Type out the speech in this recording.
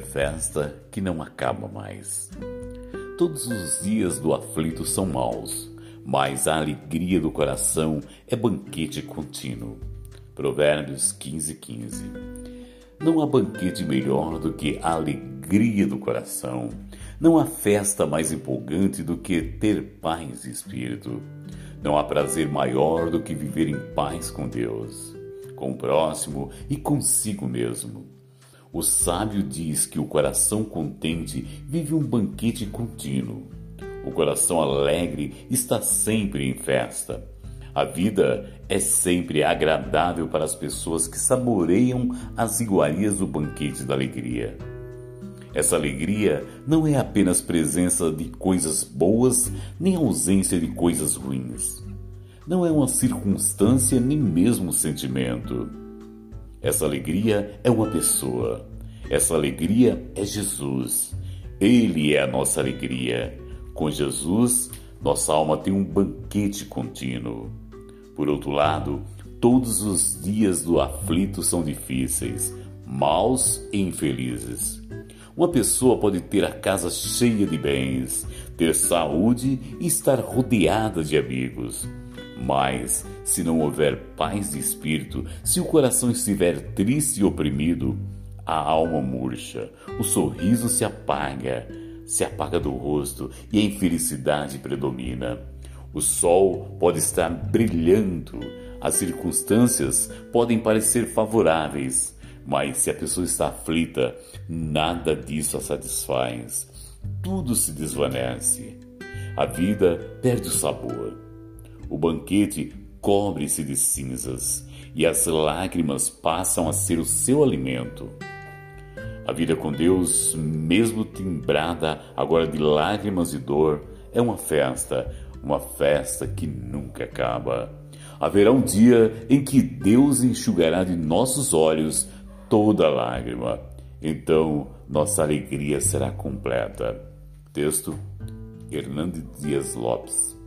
festa que não acaba mais. Todos os dias do aflito são maus, mas a alegria do coração é banquete contínuo. Provérbios 15, 15. Não há banquete melhor do que a alegria do coração. Não há festa mais empolgante do que ter paz de espírito. Não há prazer maior do que viver em paz com Deus, com o próximo e consigo mesmo. O sábio diz que o coração contente vive um banquete contínuo. O coração alegre está sempre em festa. A vida é sempre agradável para as pessoas que saboreiam as iguarias do banquete da alegria. Essa alegria não é apenas presença de coisas boas, nem ausência de coisas ruins. Não é uma circunstância, nem mesmo um sentimento essa alegria é uma pessoa. Essa alegria é Jesus. Ele é a nossa alegria. Com Jesus, nossa alma tem um banquete contínuo. Por outro lado, todos os dias do aflito são difíceis, maus e infelizes. Uma pessoa pode ter a casa cheia de bens, ter saúde e estar rodeada de amigos mas, se não houver paz de espírito, se o coração estiver triste e oprimido, a alma murcha, o sorriso se apaga, se apaga do rosto e a infelicidade predomina. O sol pode estar brilhando, as circunstâncias podem parecer favoráveis, mas se a pessoa está aflita, nada disso a satisfaz. Tudo se desvanece. A vida perde o sabor. O banquete cobre-se de cinzas e as lágrimas passam a ser o seu alimento. A vida com Deus, mesmo timbrada agora de lágrimas e dor, é uma festa, uma festa que nunca acaba. Haverá um dia em que Deus enxugará de nossos olhos toda lágrima. Então nossa alegria será completa. Texto Hernando Dias Lopes